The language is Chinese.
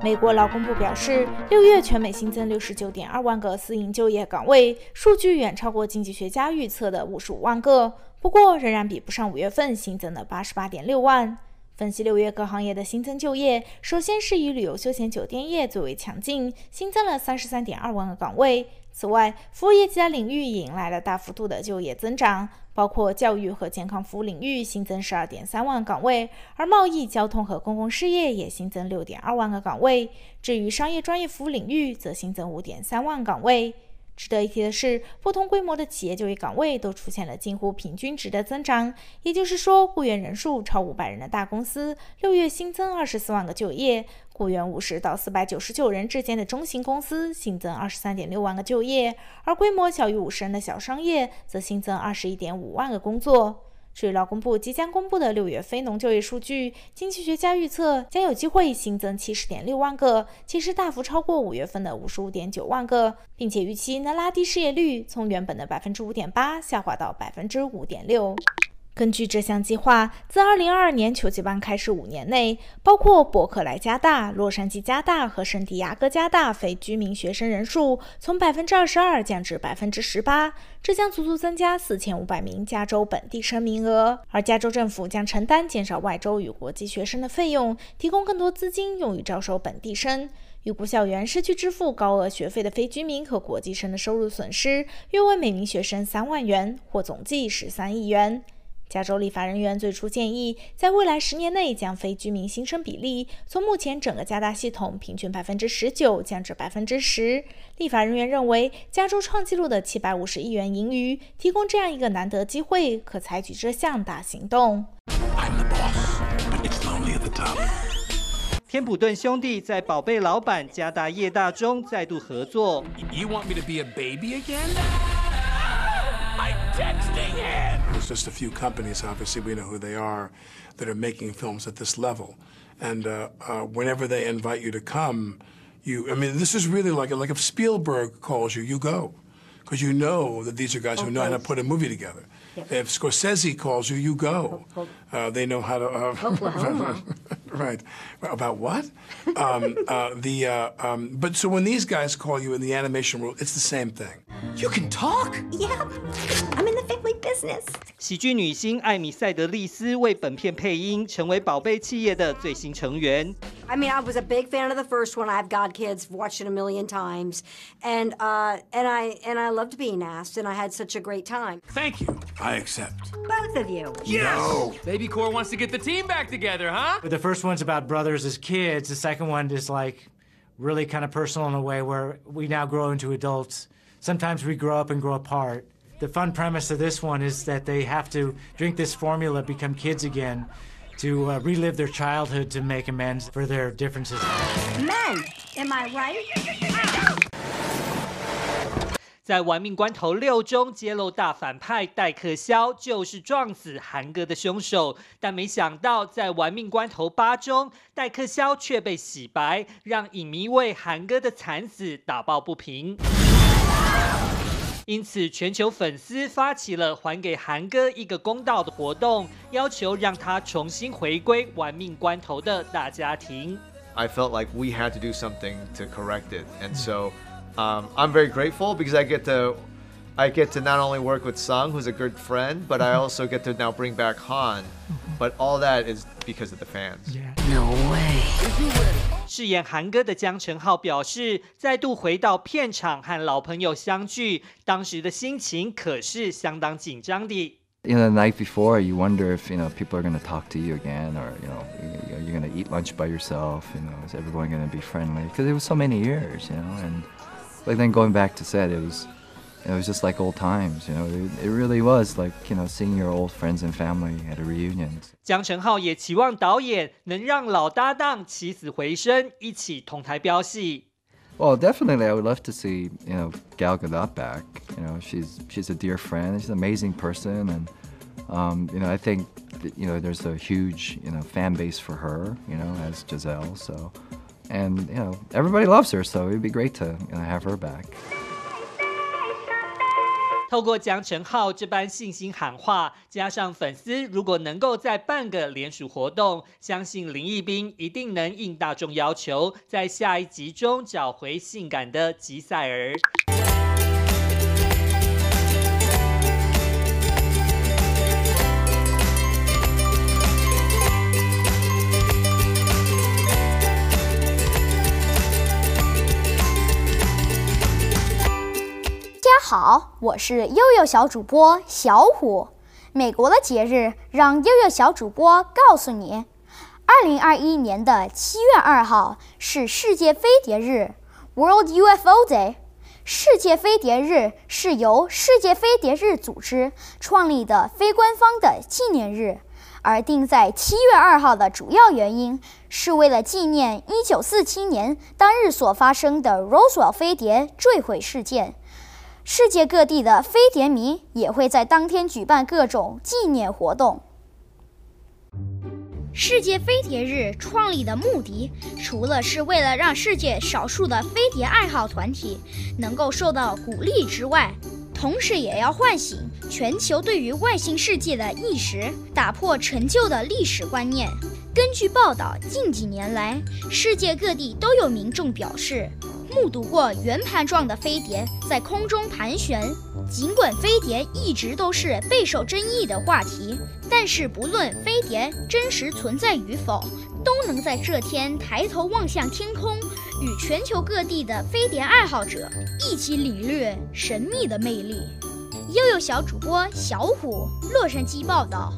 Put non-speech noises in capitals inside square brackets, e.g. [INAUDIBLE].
美国劳工部表示，六月全美新增六十九点二万个私营就业岗位，数据远超过经济学家预测的五十五万个，不过仍然比不上五月份新增的八十八点六万。分析六月各行业的新增就业，首先是以旅游休闲酒店业最为强劲，新增了三十三点二万个岗位。此外，服务业其他领域也迎来了大幅度的就业增长，包括教育和健康服务领域新增十二点三万岗位，而贸易、交通和公共事业也新增六点二万个岗位。至于商业专业服务领域，则新增五点三万岗位。值得一提的是，不同规模的企业就业岗位都出现了近乎平均值的增长，也就是说，雇员人数超五百人的大公司，六月新增二十四万个就业；雇员五十到四百九十九人之间的中型公司新增二十三点六万个就业，而规模小于五十人的小商业则新增二十一点五万个工作。至于劳工部即将公布的六月非农就业数据，经济学家预测将有机会新增七十点六万个，其实大幅超过五月份的五十五点九万个，并且预期能拉低失业率，从原本的百分之五点八下滑到百分之五点六。根据这项计划，自2022年秋季班开始五年内，包括伯克莱加大、洛杉矶加大和圣地亚哥加大非居民学生人数从百分之二十二降至百分之十八，这将足足增加四千五百名加州本地生名额。而加州政府将承担减少外州与国际学生的费用，提供更多资金用于招收本地生。预估校园失去支付高额学费的非居民和国际生的收入损失约为每名学生三万元，或总计十三亿元。加州立法人员最初建议，在未来十年内将非居民新生比例从目前整个加大系统平均百分之十九降至百分之十。立法人员认为，加州创纪录的七百五十亿元盈余提供这样一个难得机会，可采取这项大行动。天普顿兄弟在宝贝老板家大业大中再度合作。You want me to be a baby again? There's just a few companies, obviously, we know who they are, that are making films at this level. And uh, uh, whenever they invite you to come, you, I mean, this is really like, like if Spielberg calls you, you go. Because you know that these are guys who know how to put a movie together. If Scorsese calls you, you go. Uh, they know how to. Uh, [LAUGHS] right. About what? um, uh, the uh, um, but so when these guys call you in the animation world, it's the same thing. You can talk. Yeah, I'm in the family business. 喜剧女星艾米赛德利斯为本片配音，成为宝贝企业的最新成员。I mean, I was a big fan of the first one. I have God Kids, watched it a million times, and uh, and I and I loved being asked, and I had such a great time. Thank you. I accept. Both of you. Yes. No. Baby Core wants to get the team back together, huh? But the first one's about brothers as kids. The second one is like really kind of personal in a way where we now grow into adults. Sometimes we grow up and grow apart. The fun premise of this one is that they have to drink this formula, become kids again to uh, relive their childhood to make amends for their differences. Men, am I right? [LAUGHS] 在《玩命关头六》中揭露大反派戴克萧就是撞死韩哥的凶手，但没想到在《玩命关头八》中，戴克萧却被洗白，让影迷为韩哥的惨死打抱不平。 因此，全球粉丝发起了还给韩哥一个公道的活动，要求让他重新回归玩命关头的大家庭。I felt like we had to do something to correct it, and so, um, I'm very grateful because I get to, I get to not only work with Sung, who's a good friend, but I also get to now bring back Han. But all that is because of the fans. No way. 饰演韩哥的姜承浩表示，再度回到片场和老朋友相聚，当时的心情可是相当紧张的。You know, the night before, you wonder if you know people are going to talk to you again, or you know, you're going to eat lunch by yourself. You know, is everyone going to be friendly? Because it was so many years, you know, and like then going back to set, it was. It was just like old times, you know. It, it really was like, you know, seeing your old friends and family at a reunion. 姜承浩也期望导演能让老搭档起死回生，一起同台飙戏。Well, definitely, I would love to see, you know, Gal Gadot back. You know, she's she's a dear friend. She's an amazing person, and um, you know, I think that, you know, there's a huge, you know, fan base for her. You know, as Giselle. So, and you know, everybody loves her. So it'd be great to you know, have her back. 透过江承浩这般信心喊话，加上粉丝如果能够再办个联署活动，相信林毅斌一定能应大众要求，在下一集中找回性感的吉赛尔。好，我是悠悠小主播小虎。美国的节日，让悠悠小主播告诉你：二零二一年的七月二号是世界飞碟日 （World UFO Day）。世界飞碟日是由世界飞碟日组织创立的非官方的纪念日，而定在七月二号的主要原因是为了纪念一九四七年当日所发生的 Roswell 飞碟坠毁事件。世界各地的飞碟迷也会在当天举办各种纪念活动。世界飞碟日创立的目的，除了是为了让世界少数的飞碟爱好团体能够受到鼓励之外，同时也要唤醒全球对于外星世界的意识，打破陈旧的历史观念。根据报道，近几年来，世界各地都有民众表示，目睹过圆盘状的飞碟在空中盘旋。尽管飞碟一直都是备受争议的话题，但是不论飞碟真实存在与否，都能在这天抬头望向天空，与全球各地的飞碟爱好者一起领略神秘的魅力。悠悠小主播小虎，洛杉矶报道。